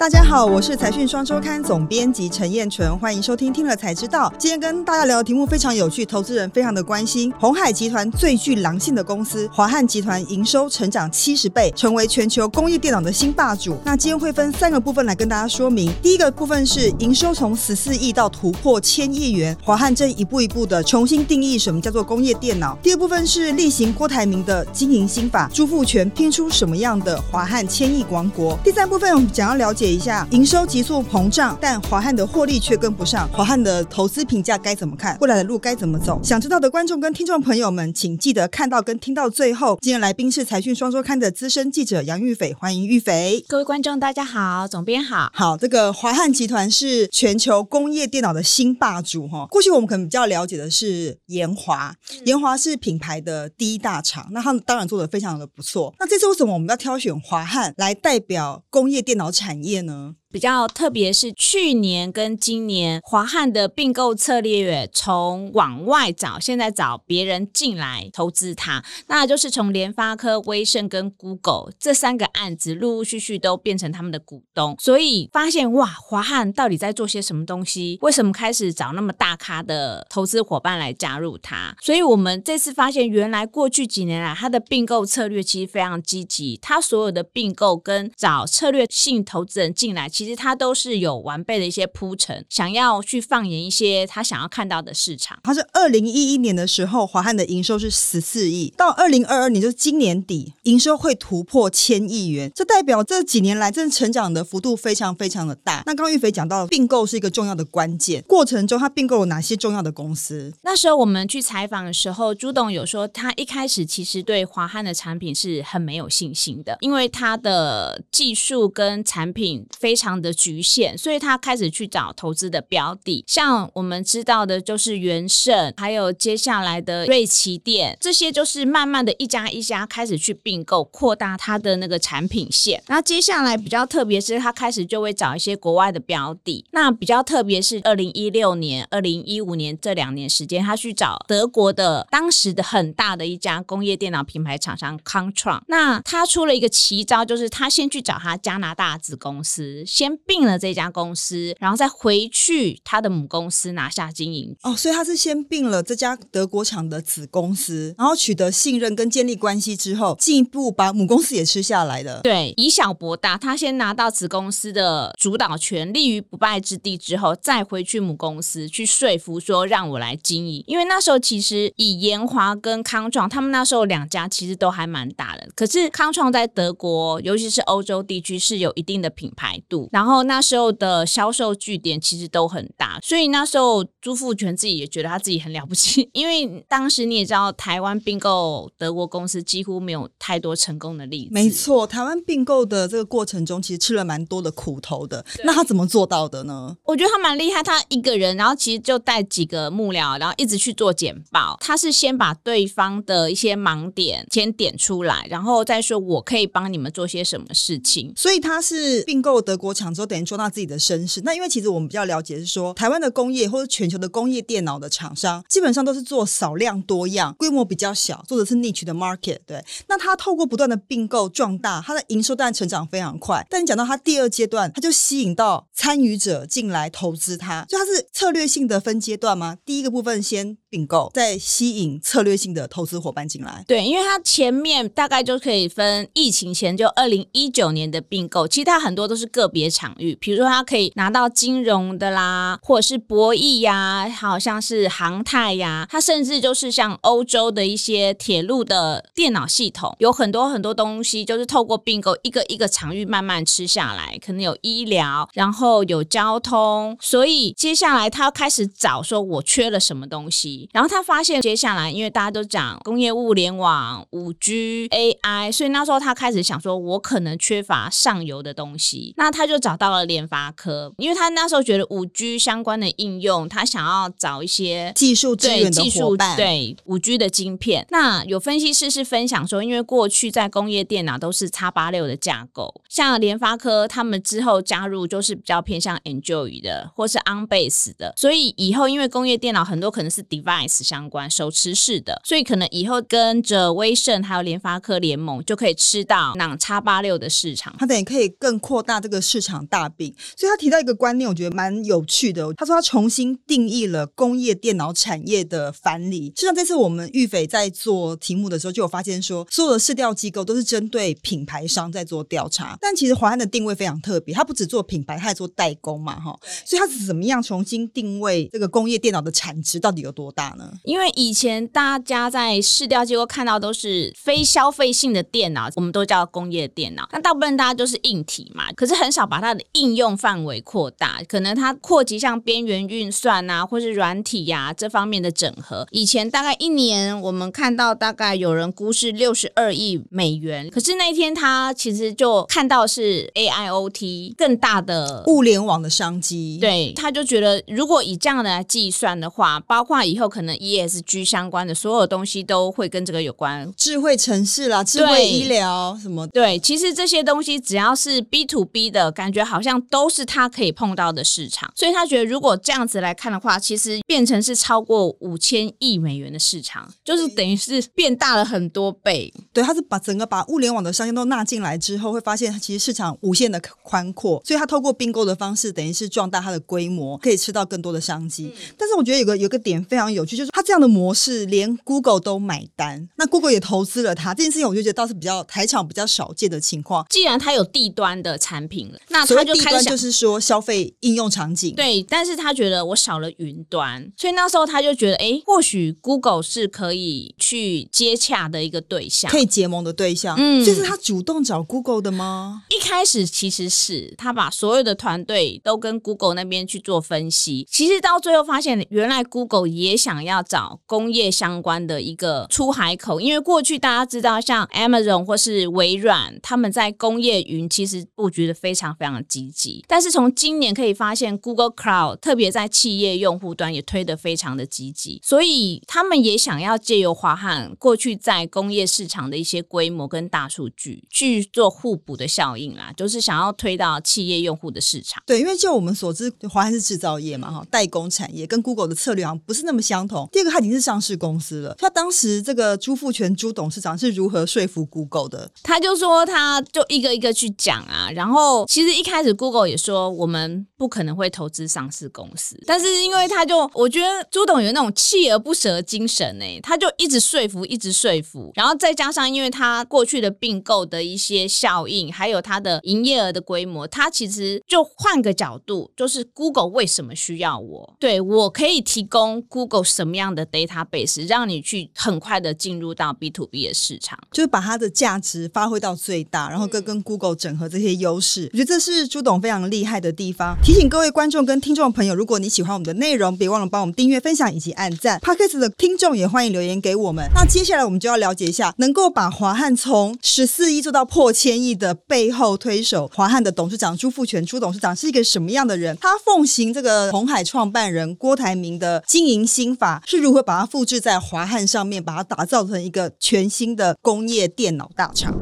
大家好，我是财讯双周刊总编辑陈彦纯，欢迎收听听了才知道。今天跟大家聊的题目非常有趣，投资人非常的关心。红海集团最具狼性的公司华汉集团营收成长七十倍，成为全球工业电脑的新霸主。那今天会分三个部分来跟大家说明。第一个部分是营收从十四亿到突破千亿元，华汉正一步一步的重新定义什么叫做工业电脑。第二部分是例行郭台铭的经营心法，朱富全拼出什么样的华汉千亿王国。第三部分我们想要了解。一下营收急速膨胀，但华汉的获利却跟不上。华汉的投资评价该怎么看？未来的路该怎么走？想知道的观众跟听众朋友们，请记得看到跟听到最后。今天来宾是财讯双周刊的资深记者杨玉斐，欢迎玉斐。各位观众大家好，总编好。好，这个华汉集团是全球工业电脑的新霸主哈。过去我们可能比较了解的是研华，研华是品牌的第一大厂，那他们当然做的非常的不错。那这次为什么我们要挑选华汉来代表工业电脑产业？呢？比较特别是去年跟今年，华汉的并购策略从往外找，现在找别人进来投资它，那就是从联发科、威盛跟 Google 这三个案子陆陆续续都变成他们的股东，所以发现哇，华汉到底在做些什么东西？为什么开始找那么大咖的投资伙伴来加入它？所以我们这次发现，原来过去几年来，它的并购策略其实非常积极，它所有的并购跟找策略性投资人进来。其实他都是有完备的一些铺陈，想要去放眼一些他想要看到的市场。他是二零一一年的时候，华汉的营收是十四亿，到二零二二年就是今年底，营收会突破千亿元，这代表这几年来真的成长的幅度非常非常的大。那刚刚玉肥讲到并购是一个重要的关键，过程中他并购了哪些重要的公司？那时候我们去采访的时候，朱董有说他一开始其实对华汉的产品是很没有信心的，因为他的技术跟产品非常。的局限，所以他开始去找投资的标的，像我们知道的，就是元盛，还有接下来的瑞奇电，这些就是慢慢的一家一家开始去并购，扩大它的那个产品线。那接下来比较特别是，他开始就会找一些国外的标的。那比较特别是二零一六年、二零一五年这两年时间，他去找德国的当时的很大的一家工业电脑品牌厂商 Contron。那他出了一个奇招，就是他先去找他加拿大子公司。先并了这家公司，然后再回去他的母公司拿下经营。哦，所以他是先并了这家德国厂的子公司，然后取得信任跟建立关系之后，进一步把母公司也吃下来的。对，以小博大，他先拿到子公司的主导权，立于不败之地之后，再回去母公司去说服说让我来经营。因为那时候其实以研华跟康创，他们那时候两家其实都还蛮大的，可是康创在德国，尤其是欧洲地区是有一定的品牌度。然后那时候的销售据点其实都很大，所以那时候朱富全自己也觉得他自己很了不起。因为当时你也知道，台湾并购德国公司几乎没有太多成功的例子。没错，台湾并购的这个过程中，其实吃了蛮多的苦头的。那他怎么做到的呢？我觉得他蛮厉害，他一个人，然后其实就带几个幕僚，然后一直去做简报。他是先把对方的一些盲点先点出来，然后再说我可以帮你们做些什么事情。所以他是并购德国。厂之后等于说他自己的身世，那因为其实我们比较了解是说，台湾的工业或者全球的工业电脑的厂商，基本上都是做少量多样，规模比较小，做的是 niche 的 market。对，那他透过不断的并购壮大，他的营收当然成长非常快。但你讲到他第二阶段，他就吸引到参与者进来投资他，所以他是策略性的分阶段吗？第一个部分先。并购再吸引策略性的投资伙伴进来，对，因为它前面大概就可以分疫情前就二零一九年的并购，其实它很多都是个别场域，比如说它可以拿到金融的啦，或者是博弈呀，好像是航太呀，它甚至就是像欧洲的一些铁路的电脑系统，有很多很多东西就是透过并购一个一个场域慢慢吃下来，可能有医疗，然后有交通，所以接下来他开始找说我缺了什么东西。然后他发现，接下来因为大家都讲工业物联网、五 G、AI，所以那时候他开始想说，我可能缺乏上游的东西。那他就找到了联发科，因为他那时候觉得五 G 相关的应用，他想要找一些技术资源的伙伴，对五 G 的晶片。那有分析师是分享说，因为过去在工业电脑都是叉八六的架构，像联发科他们之后加入就是比较偏向 Enjoy 的，或是 On Base 的，所以以后因为工业电脑很多可能是 Device。相关，手持式的，所以可能以后跟着威盛还有联发科联盟，就可以吃到那叉八六的市场。他等于可以更扩大这个市场大饼。所以他提到一个观念，我觉得蛮有趣的。他说他重新定义了工业电脑产业的藩篱。实际上，这次我们玉斐在做题目的时候，就有发现说，所有的市调机构都是针对品牌商在做调查。但其实华安的定位非常特别，他不只做品牌，他还做代工嘛，哈。所以他是怎么样重新定位这个工业电脑的产值到底有多大呢？因为以前大家在市调机构看到都是非消费性的电脑，我们都叫工业电脑。那大部分大家都是硬体嘛，可是很少把它的应用范围扩大，可能它扩及像边缘运算啊，或是软体呀这方面的整合。以前大概一年我们看到大概有人估是六十二亿美元，可是那一天他其实就看到是 AIoT 更大的物联网的商机。对，他就觉得如果以这样的来计算的话，包括以后可能 ESG 相关的所有东西都会跟这个有关，智慧城市啦，智慧医疗什么？对，其实这些东西只要是 B to B 的感觉，好像都是他可以碰到的市场。所以他觉得，如果这样子来看的话，其实变成是超过五千亿美元的市场，就是等于是变大了很多倍。对，他是把整个把物联网的商业都纳进来之后，会发现其实市场无限的宽阔。所以他透过并购的方式，等于是壮大它的规模，可以吃到更多的商机。但是我觉得有个有个点非常有趣，就是他这样的模式连 Google 都买单，那 Google 也投资了他这件事情，我就觉得倒是比较台场比较少见的情况。既然他有地端的产品了，那他就开始就是说消费应用场景。对，但是他觉得我少了云端，所以那时候他就觉得，哎，或许 Google 是可以去接洽的一个对象，可以结盟的对象。嗯，这是他主动找 Google 的吗？一开始其实是他把所有的团队都跟 Google 那边去做分析，其实到最后发现，原来 Google 也想想要找工业相关的一个出海口，因为过去大家知道，像 Amazon 或是微软，他们在工业云其实布局的非常非常积极，但是从今年可以发现，Google Cloud 特别在企业用户端也推得非常的积极，所以他们也想要借由华汉过去在工业市场的一些规模跟大数据去做互补的效应啦，就是想要推到企业用户的市场。对，因为就我们所知，华汉是制造业嘛，哈，代工产业跟 Google 的策略好像不是那么相同。第二个，它已经是上市公司了。他当时这个朱富全朱董事长是如何说服 Google 的？他就说，他就一个一个去讲啊。然后其实一开始 Google 也说，我们不可能会投资上市公司。但是因为他就，我觉得朱董有那种锲而不舍的精神呢，他就一直说服，一直说服。然后再加上，因为他过去的并购的一些效应，还有他的营业额的规模，他其实就换个角度，就是 Google 为什么需要我？对我可以提供 Google 什么样的 database，让你去很快的进入到 B to B 的市场，就是把它的价值发挥到最大，然后跟跟 Google 整合这些优势。我觉得这是朱董非常厉害的地方。提醒各位观众跟听众朋友，如果你喜欢我们的内容，别忘了帮我们订阅、分享以及按赞。Podcast 的听众也欢迎留言给我们。那接下来我们就要了解一下，能够把华汉从十四亿做到破千亿的背后推手，华汉的董事长朱富全朱董事长是一个什么样的人？他奉行这个红海创办人郭台铭的经营法，是如何把它复制在华汉上面，把它打造成一个全新的工业电脑大厂？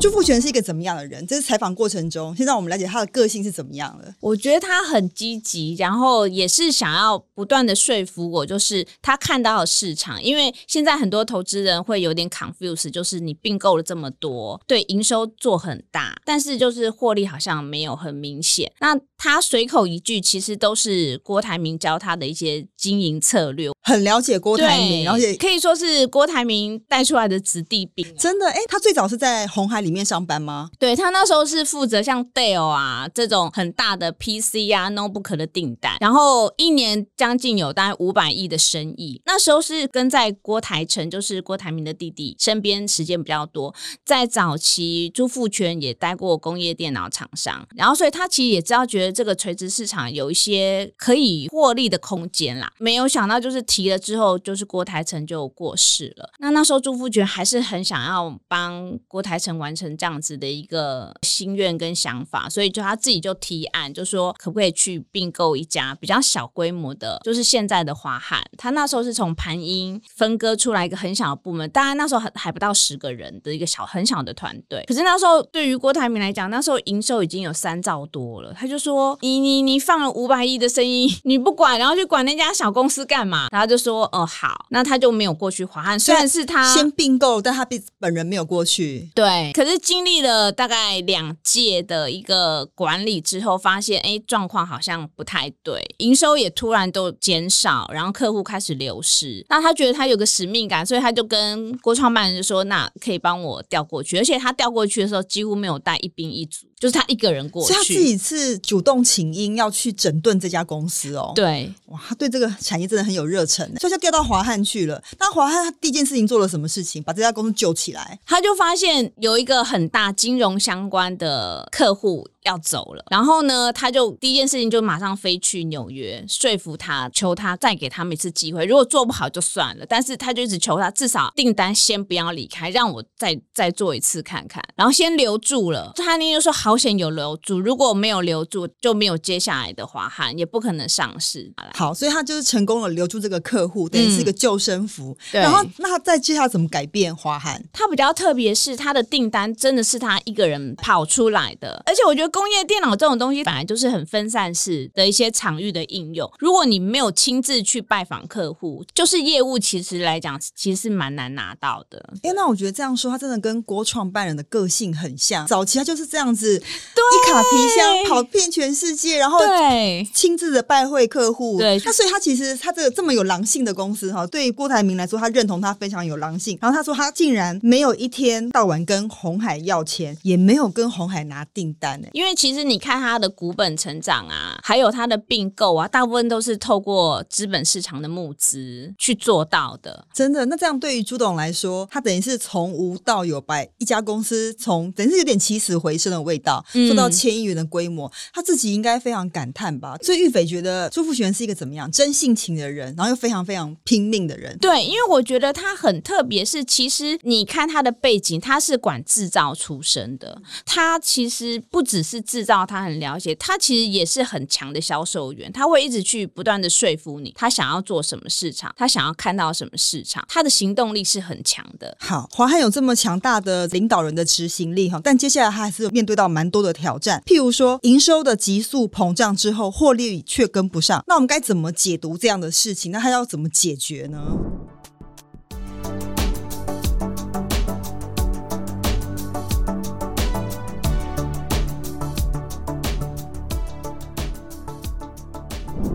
朱富全是一个怎么样的人？这是采访过程中，先让我们了解他的个性是怎么样的。我觉得他很积极，然后也是想要不断的说服我，就是他看到了市场。因为现在很多投资人会有点 confuse，就是你并购了这么多，对营收做很大，但是就是获利好像没有很明显。那他随口一句，其实都是郭台铭教他的一些经营策略，很了解郭台铭，然后也可以说是郭台铭带出来的子弟兵。真的，哎，他最早是在红海里。面上班吗？对他那时候是负责像 Dell 啊这种很大的 PC 啊 notebook 的订单，然后一年将近有大概五百亿的生意。那时候是跟在郭台成，就是郭台铭的弟弟身边时间比较多。在早期，朱富全也待过工业电脑厂商，然后所以他其实也知道，觉这个垂直市场有一些可以获利的空间啦。没有想到就是提了之后，就是郭台成就过世了。那那时候朱富全还是很想要帮郭台成完成这样子的一个心愿跟想法，所以就他自己就提案，就说可不可以去并购一家比较小规模的，就是现在的华汉。他那时候是从盘英分割出来一个很小的部门，当然那时候还还不到十个人的一个小很小的团队。可是那时候对于郭台铭来讲，那时候营收已经有三兆多了，他就说你你你放了五百亿的生意 你不管，然后去管那家小公司干嘛？然后就说哦好，那他就没有过去华汉，虽然是他先并购，但他本本人没有过去。对，可是经历了大概两届的一个管理之后，发现哎状况好像不太对，营收也突然都减少，然后客户开始流失。那他觉得他有个使命感，所以他就跟郭创办人就说：“那可以帮我调过去。”而且他调过去的时候几乎没有带一兵一卒，就是他一个人过去。所以他自己是主动请缨要去整顿这家公司哦。对，哇，他对这个产业真的很有热忱，所以就调到华汉去了。那华汉他第一件事情做了什么事情？把这家公司救起来。他就发现有一个很大金融相关的客户。要走了，然后呢，他就第一件事情就马上飞去纽约，说服他，求他再给他们一次机会。如果做不好就算了，但是他就一直求他，至少订单先不要离开，让我再再做一次看看，然后先留住了。他那就说好险有留住，如果没有留住，就没有接下来的华汉，也不可能上市。好，所以他就是成功了留住这个客户，等于是一个救生符。然后那他再接下来怎么改变华汉？他比较特别是他的订单真的是他一个人跑出来的，而且我觉得。工业电脑这种东西本来就是很分散式的一些场域的应用。如果你没有亲自去拜访客户，就是业务其实来讲，其实是蛮难拿到的。哎，那我觉得这样说，他真的跟郭创办人的个性很像。早期他就是这样子，一卡皮箱跑遍全世界，然后对亲自的拜会客户。对，那所以他其实他这个这么有狼性的公司哈，对于郭台铭来说，他认同他非常有狼性。然后他说他竟然没有一天到晚跟红海要钱，也没有跟红海拿订单呢。因为其实你看它的股本成长啊，还有它的并购啊，大部分都是透过资本市场的募资去做到的。真的，那这样对于朱董来说，他等于是从无到有，把一家公司从等于是有点起死回生的味道，做到千亿元的规模，他自己应该非常感叹吧？所以玉斐觉得朱富全是一个怎么样真性情的人，然后又非常非常拼命的人。对，因为我觉得他很特别，是其实你看他的背景，他是管制造出身的，他其实不只是。是制造，他很了解，他其实也是很强的销售员，他会一直去不断的说服你，他想要做什么市场，他想要看到什么市场，他的行动力是很强的。好，华汉有这么强大的领导人的执行力哈，但接下来他还是面对到蛮多的挑战，譬如说营收的急速膨胀之后，获利却跟不上，那我们该怎么解读这样的事情？那他要怎么解决呢？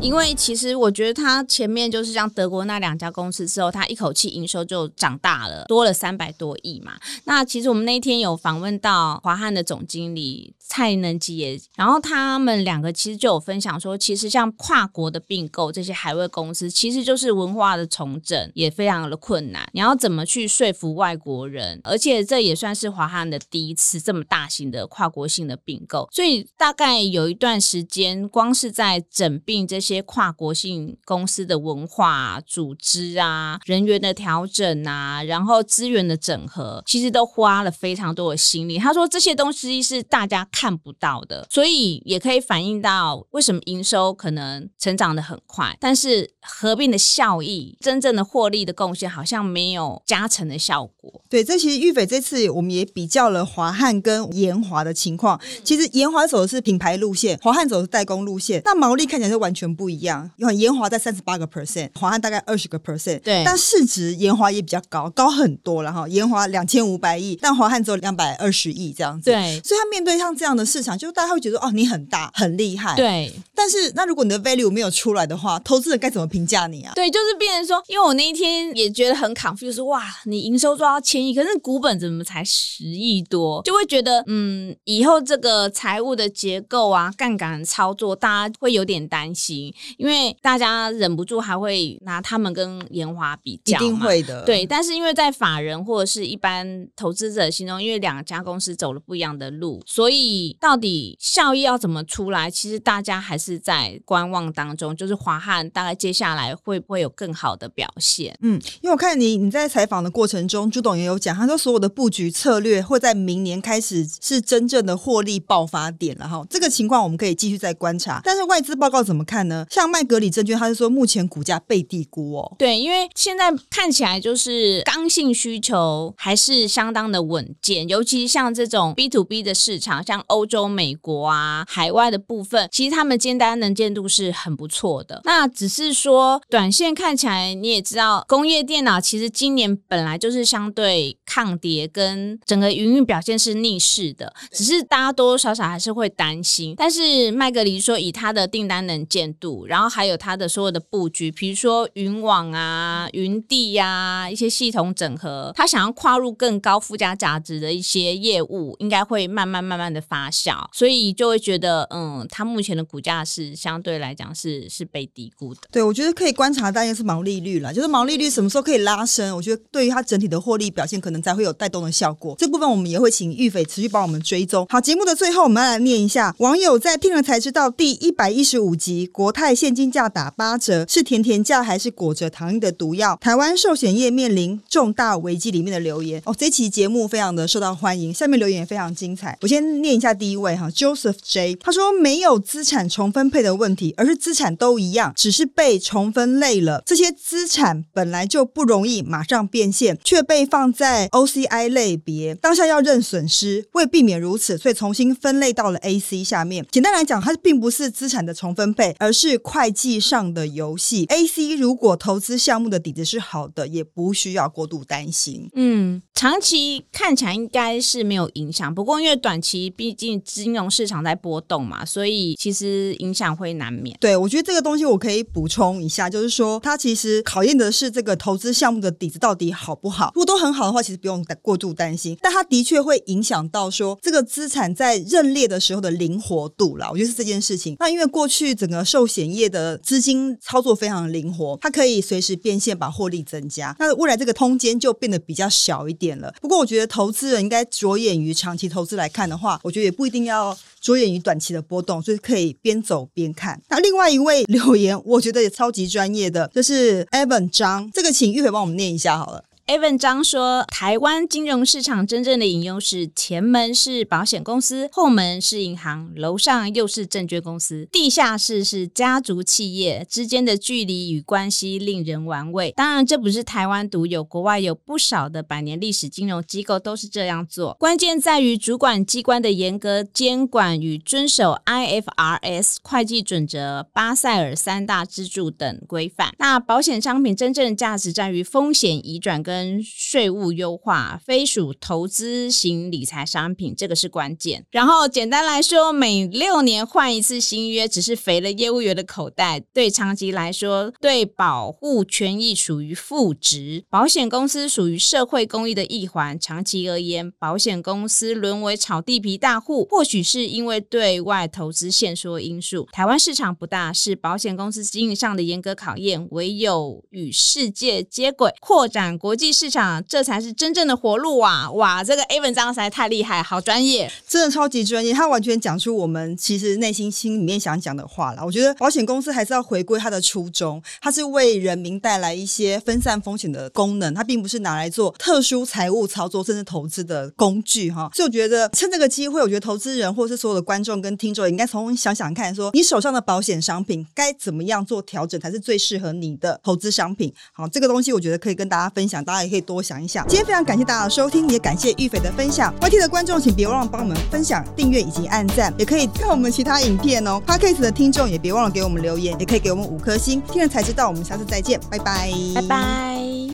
因为其实我觉得他前面就是像德国那两家公司之后，他一口气营收就长大了，多了三百多亿嘛。那其实我们那天有访问到华汉的总经理蔡能吉也，然后他们两个其实就有分享说，其实像跨国的并购这些海外公司，其实就是文化的重整也非常的困难。你要怎么去说服外国人？而且这也算是华汉的第一次这么大型的跨国性的并购，所以大概有一段时间，光是在整并这些。跨国性公司的文化组织啊，人员的调整啊，然后资源的整合，其实都花了非常多的心力。他说这些东西是大家看不到的，所以也可以反映到为什么营收可能成长的很快，但是合并的效益、真正的获利的贡献好像没有加成的效果。对，这其实玉斐这次我们也比较了华汉跟延华的情况。其实延华走的是品牌路线，华汉走的是代工路线，那毛利看起来是完全不。不一样，因为延华在三十八个 percent，华汉大概二十个 percent，对，但市值延华也比较高，高很多了哈。延华两千五百亿，但华汉只有两百二十亿这样子，对，所以他面对像这样的市场，就是大家会觉得哦，你很大很厉害，对。但是那如果你的 value 没有出来的话，投资人该怎么评价你啊？对，就是变成说，因为我那一天也觉得很 confused，哇，你营收做到千亿，可是股本怎么才十亿多？就会觉得嗯，以后这个财务的结构啊，杠杆操作，大家会有点担心。因为大家忍不住还会拿他们跟研华比较，一定会的。对，但是因为在法人或者是一般投资者心中，因为两家公司走了不一样的路，所以以到底效益要怎么出来，其实大家还是在观望当中。就是华汉大概接下来会不会有更好的表现？嗯，因为我看你你在采访的过程中，朱董也有讲，他说所有的布局策略会在明年开始是真正的获利爆发点了哈。这个情况我们可以继续再观察。但是外资报告怎么看呢？像麦格里证券，他是说目前股价被低估哦。对，因为现在看起来就是刚性需求还是相当的稳健，尤其像这种 B to B 的市场，像欧洲、美国啊，海外的部分，其实他们接单能见度是很不错的。那只是说短线看起来，你也知道，工业电脑其实今年本来就是相对抗跌，跟整个营运表现是逆势的，只是大家多多少少还是会担心。但是麦格里说，以他的订单能见度，然后还有他的所有的布局，比如说云网啊、云地呀、一些系统整合，他想要跨入更高附加价值的一些业务，应该会慢慢慢慢的发酵，所以就会觉得，嗯，他目前的股价是相对来讲是是被低估的。对，我觉得可以观察，大概是毛利率了，就是毛利率什么时候可以拉升，我觉得对于它整体的获利表现，可能才会有带动的效果。这部分我们也会请玉斐持续帮我们追踪。好，节目的最后，我们来念一下网友在听了才知道第一百一十五集国泰现金价打八折，是甜甜价还是裹着糖衣的毒药？台湾寿险业面临重大危机里面的留言哦，这期节目非常的受到欢迎，下面留言也非常精彩。我先念一下第一位哈，Joseph J，他说没有资产重分配的问题，而是资产都一样，只是被重分类了。这些资产本来就不容易马上变现，却被放在 OCI 类别，当下要认损失。为避免如此，所以重新分类到了 AC 下面。简单来讲，它并不是资产的重分配，而是会计上的游戏。AC 如果投资项目的底子是好的，也不需要过度担心。嗯，长期看起来应该是没有影响，不过因为短期毕竟金融市场在波动嘛，所以其实影响会难免。对，我觉得这个东西我可以补充一下，就是说它其实考验的是这个投资项目的底子到底好不好。如果都很好的话，其实不用过度担心，但它的确会影响到说这个资产在认列的时候的灵活度啦。我觉得是这件事情。那因为过去整个寿险业的资金操作非常灵活，它可以随时变现，把获利增加。那未来这个空间就变得比较小一点了。不过我觉得投资人应该着眼于长期投资来看的话，我觉得也不一定要着眼于短期的波动，所以可以边走边看。那另外一位留言，我觉得也超级专业的，就是 Evan 张，这个请玉伟帮我们念一下好了。Evan 张说，台湾金融市场真正的隐忧是前门是保险公司，后门是银行，楼上又是证券公司，地下室是家族企业之间的距离与关系令人玩味。当然，这不是台湾独有，国外有不少的百年历史金融机构都是这样做。关键在于主管机关的严格监管与遵守 IFRS 会计准则、巴塞尔三大支柱等规范。那保险商品真正的价值在于风险移转跟跟税务优化，非属投资型理财商品，这个是关键。然后简单来说，每六年换一次新约，只是肥了业务员的口袋。对长期来说，对保护权益属于负值。保险公司属于社会公益的一环。长期而言，保险公司沦为炒地皮大户，或许是因为对外投资限缩因素。台湾市场不大，是保险公司经营上的严格考验。唯有与世界接轨，扩展国际。市场这才是真正的活路啊！哇，这个 A 文章实在太厉害，好专业，真的超级专业。他完全讲出我们其实内心心里面想讲的话了。我觉得保险公司还是要回归它的初衷，它是为人民带来一些分散风险的功能，它并不是拿来做特殊财务操作甚至投资的工具哈。所以我觉得趁这个机会，我觉得投资人或是所有的观众跟听众，应该从想想看，说你手上的保险商品该怎么样做调整，才是最适合你的投资商品。好，这个东西我觉得可以跟大家分享，大大家也可以多想一想。今天非常感谢大家的收听，也感谢玉斐的分享。YT 的观众请别忘了帮我们分享、订阅以及按赞，也可以看我们其他影片哦。Podcast 的听众也别忘了给我们留言，也可以给我们五颗星。听了才知道，我们下次再见，拜拜，拜拜。